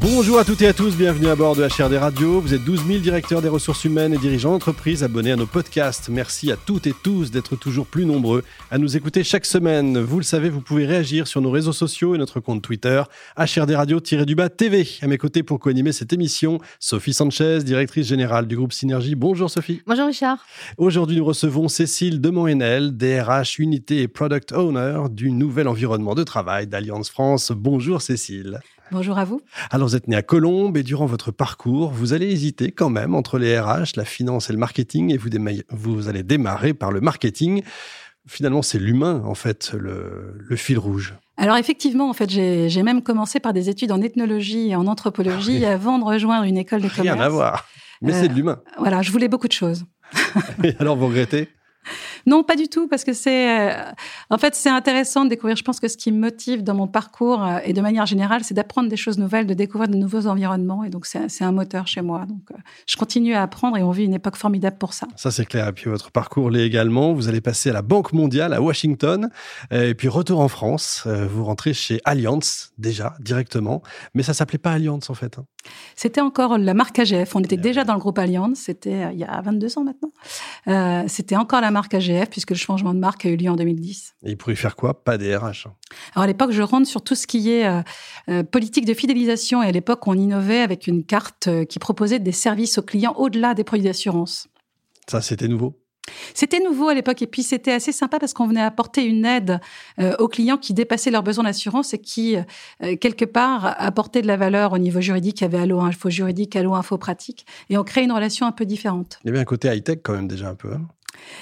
Bonjour à toutes et à tous, bienvenue à bord de HRD Radio. Vous êtes 12 000 directeurs des ressources humaines et dirigeants d'entreprise abonnés à nos podcasts. Merci à toutes et tous d'être toujours plus nombreux à nous écouter chaque semaine. Vous le savez, vous pouvez réagir sur nos réseaux sociaux et notre compte Twitter, HRD Radio-du-bas TV. À mes côtés pour co-animer cette émission, Sophie Sanchez, directrice générale du groupe Synergie. Bonjour Sophie. Bonjour Richard. Aujourd'hui, nous recevons Cécile Demonhenel, DRH Unité et Product Owner du nouvel environnement de travail d'Alliance France. Bonjour Cécile. Bonjour à vous. Alors, vous êtes né à Colombes et durant votre parcours, vous allez hésiter quand même entre les RH, la finance et le marketing et vous, vous allez démarrer par le marketing. Finalement, c'est l'humain, en fait, le, fil rouge. Alors effectivement, en fait, j'ai même commencé par des études en ethnologie et en anthropologie ah avant de rejoindre une école de commerce. Rien à voir, mais c'est de l'humain. Euh, voilà, je voulais beaucoup de choses. et alors, vous regrettez? Non, pas du tout, parce que c'est, euh, en fait, c'est intéressant de découvrir. Je pense que ce qui me motive dans mon parcours euh, et de manière générale, c'est d'apprendre des choses nouvelles, de découvrir de nouveaux environnements. Et donc, c'est un moteur chez moi. Donc, euh, je continue à apprendre et on vit une époque formidable pour ça. Ça, c'est clair. Et puis, votre parcours l'est également. Vous allez passer à la Banque mondiale à Washington. Et puis, retour en France. Vous rentrez chez Allianz, déjà, directement. Mais ça s'appelait pas Allianz, en fait. Hein. C'était encore la marque AGF. On était déjà dans le groupe Allianz. C'était il y a 22 ans maintenant. c'était encore la marque AGF puisque le changement de marque a eu lieu en 2010. Et il pourrait faire quoi? Pas des RH hein. Alors à l'époque, je rentre sur tout ce qui est euh, euh, politique de fidélisation. Et à l'époque, on innovait avec une carte euh, qui proposait des services aux clients au-delà des produits d'assurance. Ça, c'était nouveau? C'était nouveau à l'époque et puis c'était assez sympa parce qu'on venait apporter une aide aux clients qui dépassaient leurs besoins d'assurance et qui, quelque part, apportaient de la valeur au niveau juridique. Il y avait Allo Info Juridique, Allo Info Pratique et on crée une relation un peu différente. Il y avait un côté high-tech quand même déjà un peu. Hein.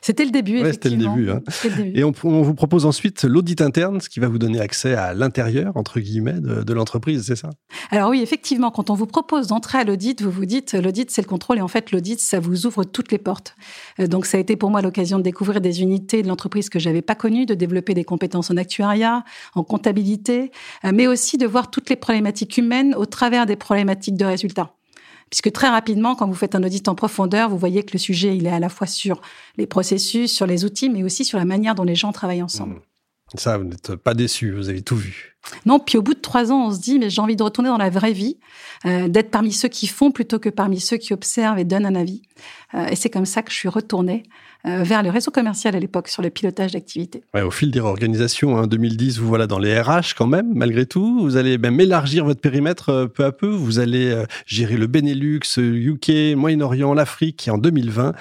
C'était le début, effectivement. C'était le début. Hein. Et on, vous propose ensuite l'audit interne, ce qui va vous donner accès à l'intérieur, entre guillemets, de, l'entreprise, c'est ça? Alors oui, effectivement, quand on vous propose d'entrer à l'audit, vous vous dites, l'audit, c'est le contrôle, et en fait, l'audit, ça vous ouvre toutes les portes. Euh, donc ça a été pour moi l'occasion de découvrir des unités de l'entreprise que j'avais pas connues, de développer des compétences en actuariat, en comptabilité, euh, mais aussi de voir toutes les problématiques humaines au travers des problématiques de résultats puisque très rapidement, quand vous faites un audit en profondeur, vous voyez que le sujet, il est à la fois sur les processus, sur les outils, mais aussi sur la manière dont les gens travaillent ensemble. Mmh. Ça, vous n'êtes pas déçu, vous avez tout vu. Non, puis au bout de trois ans, on se dit, mais j'ai envie de retourner dans la vraie vie, euh, d'être parmi ceux qui font plutôt que parmi ceux qui observent et donnent un avis. Euh, et c'est comme ça que je suis retournée euh, vers le réseau commercial à l'époque sur le pilotage d'activité. Ouais, au fil des réorganisations, en hein, 2010, vous voilà dans les RH quand même, malgré tout. Vous allez même élargir votre périmètre peu à peu. Vous allez gérer le Benelux, UK, Moyen-Orient, l'Afrique. Et en 2020,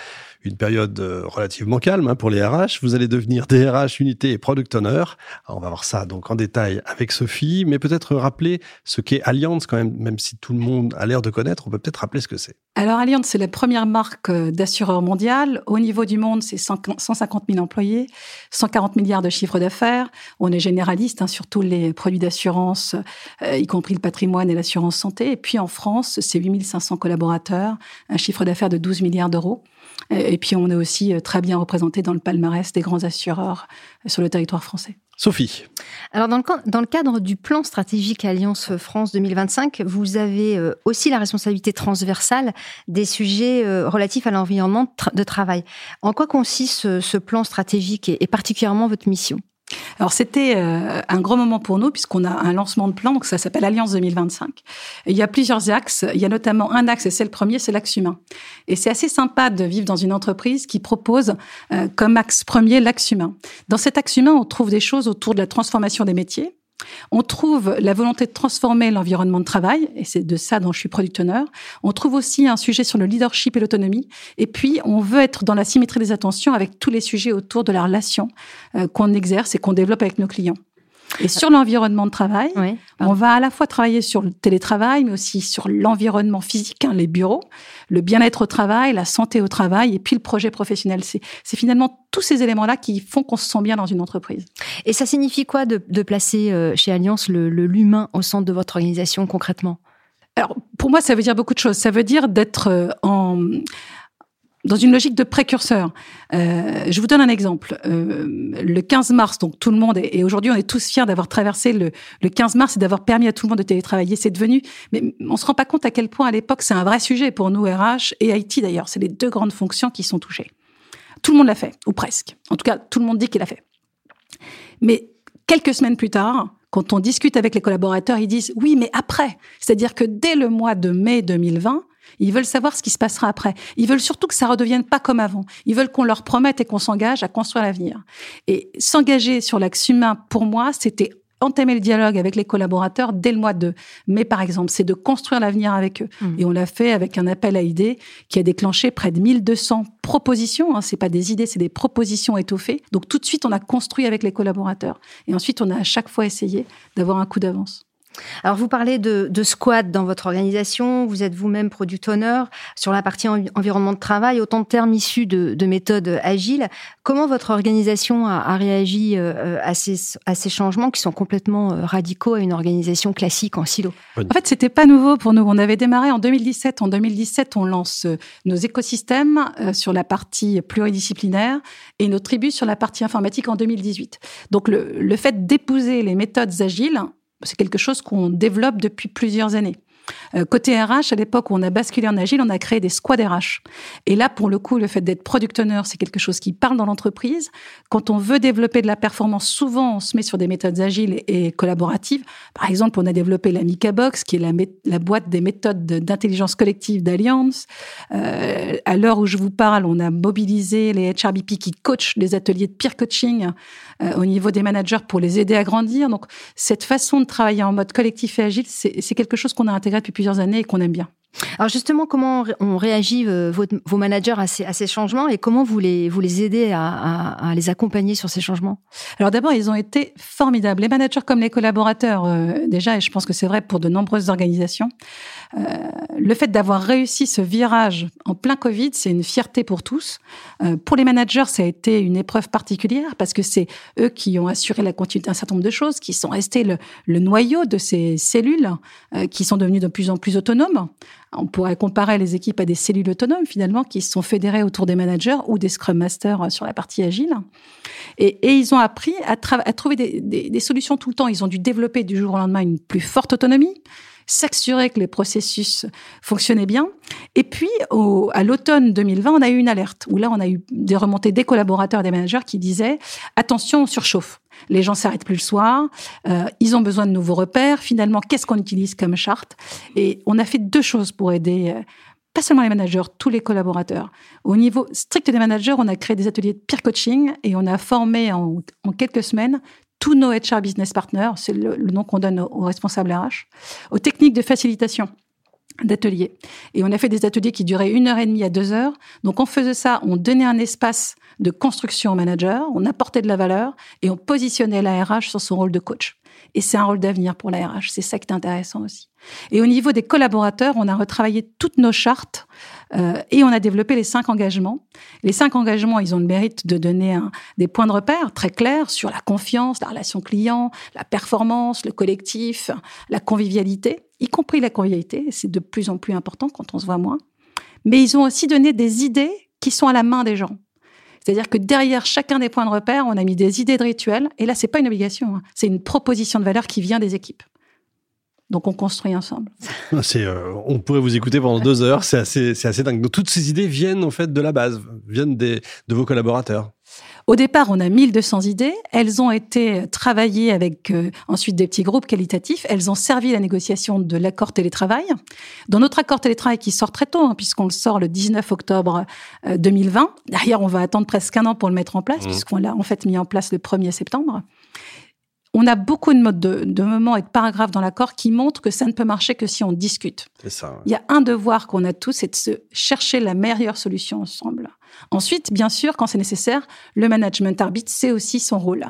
une période euh, relativement calme hein, pour les RH. Vous allez devenir DRH, unité et product owner. on va voir ça donc en détail avec Sophie, mais peut-être rappeler ce qu'est Allianz quand même, même si tout le monde a l'air de connaître, on peut peut-être rappeler ce que c'est. Alors Allianz, c'est la première marque euh, d'assureur mondial. Au niveau du monde, c'est 150 000 employés, 140 milliards de chiffre d'affaires. On est généraliste hein, sur tous les produits d'assurance, euh, y compris le patrimoine et l'assurance santé. Et puis en France, c'est 8500 collaborateurs, un chiffre d'affaires de 12 milliards d'euros. Et puis, on est aussi euh, très bien représenté dans le palmarès des grands assureurs euh, sur le territoire français. Sophie. Alors, dans le, cadre du plan stratégique Alliance France 2025, vous avez euh, aussi la responsabilité transversale des sujets relatifs à l'environnement de travail. En quoi consiste ce, plan stratégique et particulièrement votre mission? Alors c'était euh, un gros moment pour nous puisqu'on a un lancement de plan, donc ça s'appelle Alliance 2025. il y a plusieurs axes. Il y a notamment un axe, et c'est le premier, c'est l'axe humain. Et c'est assez sympa de vivre dans une entreprise qui propose euh, comme axe premier l'axe humain. Dans cet axe humain, on trouve des choses autour de la transformation des métiers, on trouve la volonté de transformer l'environnement de travail, et c'est de ça dont je suis product owner. On trouve aussi un sujet sur le leadership et l'autonomie. Et puis, on veut être dans la symétrie des attentions avec tous les sujets autour de la relation euh, qu'on exerce et qu'on développe avec nos clients. Et sur l'environnement de travail, on va à la fois travailler sur le télétravail, mais aussi sur l'environnement physique, hein, les bureaux, le bien-être au travail, la santé au travail, et puis le projet professionnel. C'est finalement tous ces éléments-là qui font qu'on se sent bien dans une entreprise. Et ça signifie quoi de, placer euh, chez Alliance le l'humain au centre de votre organisation concrètement? Alors, pour moi, ça veut dire beaucoup de choses. Ça veut dire d'être euh, en dans une logique de précurseur. Euh, je vous donne un exemple. Euh, le 15 mars, donc tout le monde, et aujourd'hui on est tous fiers d'avoir traversé le, le 15 mars et d'avoir permis à tout le monde de télétravailler. C'est devenu, mais on se rend pas compte à quel point à l'époque c'est un vrai sujet pour nous RH et IT d'ailleurs. C'est les deux grandes fonctions qui sont touchées. Tout le monde l'a fait, ou presque. En tout cas, tout le monde dit qu'il l'a fait. Mais quelques semaines plus tard, quand on discute avec les collaborateurs, ils disent oui, mais après. C'est-à-dire que dès le mois de mai 2020, ils veulent savoir ce qui se passera après. Ils veulent surtout que ça redevienne pas comme avant. Ils veulent qu'on leur promette et qu'on s'engage à construire l'avenir. Et s'engager sur l'axe humain, pour moi, c'était entamer le dialogue avec les collaborateurs dès le mois de mai, par exemple. C'est de construire l'avenir avec eux. Mmh. Et on l'a fait avec un appel à idées qui a déclenché près de 1200 propositions. Hein. C'est pas des idées, c'est des propositions étoffées. Donc tout de suite, on a construit avec les collaborateurs. Et ensuite, on a à chaque fois essayé d'avoir un coup d'avance. Alors, vous parlez de, de, squad dans votre organisation, vous êtes vous-même product owner sur la partie environnement de travail, autant de termes issus de, de méthodes agiles. Comment votre organisation a, a réagi euh, à, ces, à, ces, changements qui sont complètement euh, radicaux à une organisation classique en silo? En fait, c'était pas nouveau pour nous. On avait démarré en 2017. En 2017, on lance euh, nos écosystèmes sur la partie pluridisciplinaire et nos tribus sur la partie informatique en 2018. Donc, le, le fait d'épouser les méthodes agiles c'est quelque chose qu'on développe depuis plusieurs années. Euh, côté RH, à l'époque où on a basculé en agile, on a créé des squads RH. Et là, pour le coup, le fait d'être product owner, c'est quelque chose qui parle dans l'entreprise. Quand on veut développer de la performance, souvent on se met sur des méthodes agiles et collaboratives. Par exemple, on a développé la Mika Box, qui est la, boîte des méthodes d'intelligence collective d'Alliance. Euh, à l'heure où je vous parle, on a mobilisé les HRBP qui coachent les ateliers de peer coaching euh, au niveau des managers pour les aider à grandir. Donc, cette façon de travailler en mode collectif et agile, c'est quelque chose qu'on a intégré depuis plusieurs années et qu'on aime bien. Alors justement, comment on réagit euh, vos, managers à ces, changements et comment vous les, vous les aidez à, les accompagner sur ces changements? Alors d'abord, ils ont été formidables. Les managers comme les collaborateurs, euh, déjà, et je pense que c'est vrai pour de nombreuses organisations, euh, le fait d'avoir réussi ce virage en plein Covid, c'est une fierté pour tous. pour les managers, ça a été une épreuve particulière parce que c'est eux qui ont assuré la continuité d'un certain nombre de choses, qui sont restés le, le noyau de ces cellules, qui sont devenues de plus en plus autonomes. On pourrait comparer les équipes à des cellules autonomes finalement qui se sont fédérées autour des managers ou des scrum masters euh, sur la partie agile. Et, ils ont appris à, trouver des, solutions tout le temps. Ils ont dû développer du jour au lendemain une plus forte autonomie s'assurer que les processus fonctionnaient bien. Et puis, à l'automne 2020, on a eu une alerte où là, on a eu des remontées des collaborateurs, des managers qui disaient attention, on surchauffe. Les gens s'arrêtent plus le soir. Euh, ils ont besoin de nouveaux repères. Finalement, qu'est-ce qu'on utilise comme charte? Et on a fait deux choses pour aider. Euh, pas seulement les managers, tous les collaborateurs. Au niveau strict des managers, on a créé des ateliers de peer coaching et on a formé en, quelques semaines tous nos HR business partners, c'est le, nom qu'on donne aux responsables RH, aux techniques de facilitation d'ateliers. Et on a fait des ateliers qui duraient une heure et demie à deux heures. Donc on faisait ça, on donnait un espace de construction au manager, on apportait de la valeur et on positionnait la RH sur son rôle de coach. Et c'est un rôle d'avenir pour la RH, c'est ça qui est intéressant aussi. Et au niveau des collaborateurs, on a retravaillé toutes nos chartes euh, et on a développé les cinq engagements. Les cinq engagements, ils ont le mérite de donner un, des points de repère très clairs sur la confiance, la relation client, la performance, le collectif, la convivialité, y compris la convivialité. C'est de plus en plus important quand on se voit moins. Mais ils ont aussi donné des idées qui sont à la main des gens. C'est-à-dire que derrière chacun des points de repère, on a mis des idées de rituels. Et là, c'est pas une obligation, hein. c'est une proposition de valeur qui vient des équipes. Donc on construit ensemble. C'est, euh, on pourrait vous écouter pendant deux heures. C'est assez, assez dingue. Donc toutes ces idées viennent en fait de la base, viennent de vos collaborateurs. Au départ, on a 1200 idées. Elles ont été travaillées avec euh, ensuite des petits groupes qualitatifs. Elles ont servi à la négociation de l'accord télétravail. Dans notre accord télétravail qui sort très tôt, hein, puisqu'on le sort le 19 octobre 2020. Euh, Derrière, on va attendre presque un an pour le mettre en place, mmh. puisqu'on l'a en fait mis en place le 1er septembre. On a beaucoup de modes de, moments et de paragraphes dans l'accord qui montrent que ça ne peut marcher que si on discute. Ça, Il y a un devoir qu'on a tous, c'est de se chercher la meilleure solution ensemble. Ensuite, bien sûr, quand c'est nécessaire, le management arbitre, c'est aussi son rôle.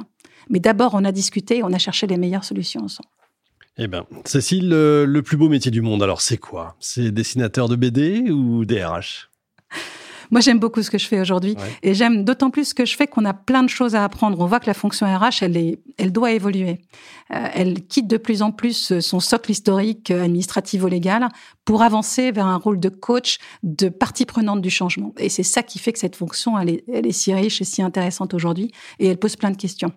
Mais d'abord, on a discuté, on a cherché les meilleures solutions ensemble. Eh bien, Cécile, le, plus beau métier du monde, alors c'est quoi? C'est dessinateur de BD ou DRH Moi, j'aime beaucoup ce que je fais aujourd'hui. Et j'aime d'autant plus ce que je fais qu'on a plein de choses à apprendre. On voit que la fonction RH, elle, est, elle doit évoluer. Euh, elle quitte de plus en plus son socle historique euh, administrativo-légal pour avancer vers un rôle de coach, de partie prenante du changement. Et c'est ça qui fait que cette fonction, elle est, elle est si riche et si intéressante aujourd'hui. Et elle pose plein de questions.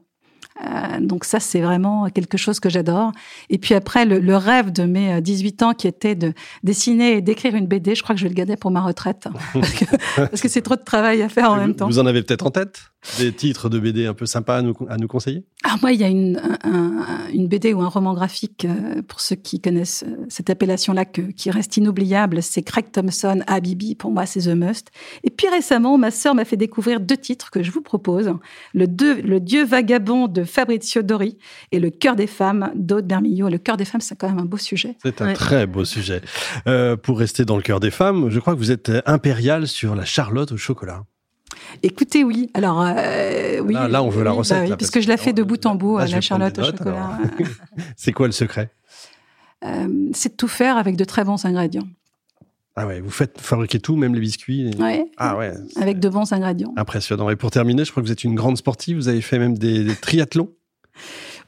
Euh, donc ça, c'est vraiment quelque chose que j'adore. Et puis après, le, rêve de mes 18 euh, ans qui était de dessiner et d'écrire une BD, je crois que je vais le garder pour ma retraite. parce que c'est trop de travail à faire en même temps. Vous en avez peut-être en tête? Des titres de BD un peu sympas à nous, à nous conseiller? Alors moi, il y a une, une BD ou un roman graphique, euh, pour ceux qui connaissent cette appellation-là, qui reste inoubliable, c'est Craig Thompson, Habibi, pour moi c'est The Must. Et puis récemment, ma sœur m'a fait découvrir deux titres que je vous propose. Le, le Dieu vagabond de Fabrizio Dori et Le cœur des femmes d'Aude Bermillot. Le cœur des femmes, c'est quand même un beau sujet. C'est un très beau sujet. Euh, pour rester dans le cœur des femmes, je crois que vous êtes impérial sur la charlotte au chocolat. Écoutez, oui. Alors, euh, oui. Là, on veut la recette. Bah parce, que, je la fais de bout en bout, la charlotte au chocolat. c'est quoi le secret? Euh, C'est de tout faire avec de très bons ingrédients. Ah ouais, vous faites fabriquer tout, même les biscuits. Oui. Ah ouais. Avec de bons ingrédients. Impressionnant. Et pour terminer, je crois que vous êtes une grande sportive. Vous avez fait même des, des triathlons?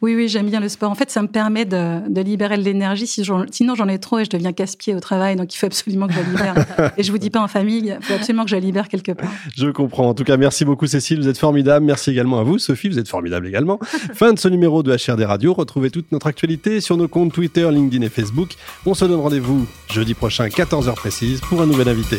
Oui, oui, j'aime bien le sport. En fait, ça me permet de, de libérer de l'énergie. sinon, j'en ai trop et je deviens casse-pied au travail. Donc, il faut absolument que je la libère. et je vous dis pas en famille, il faut absolument que je la libère quelque part. Je comprends. En tout cas, merci beaucoup, Cécile. Vous êtes formidable. Merci également à vous, Sophie. Vous êtes formidable également. fin de ce numéro de HRD Radio. Retrouvez toute notre actualité sur nos comptes Twitter, LinkedIn et Facebook. On se donne rendez-vous jeudi prochain, 14h précise, pour un nouvel invité.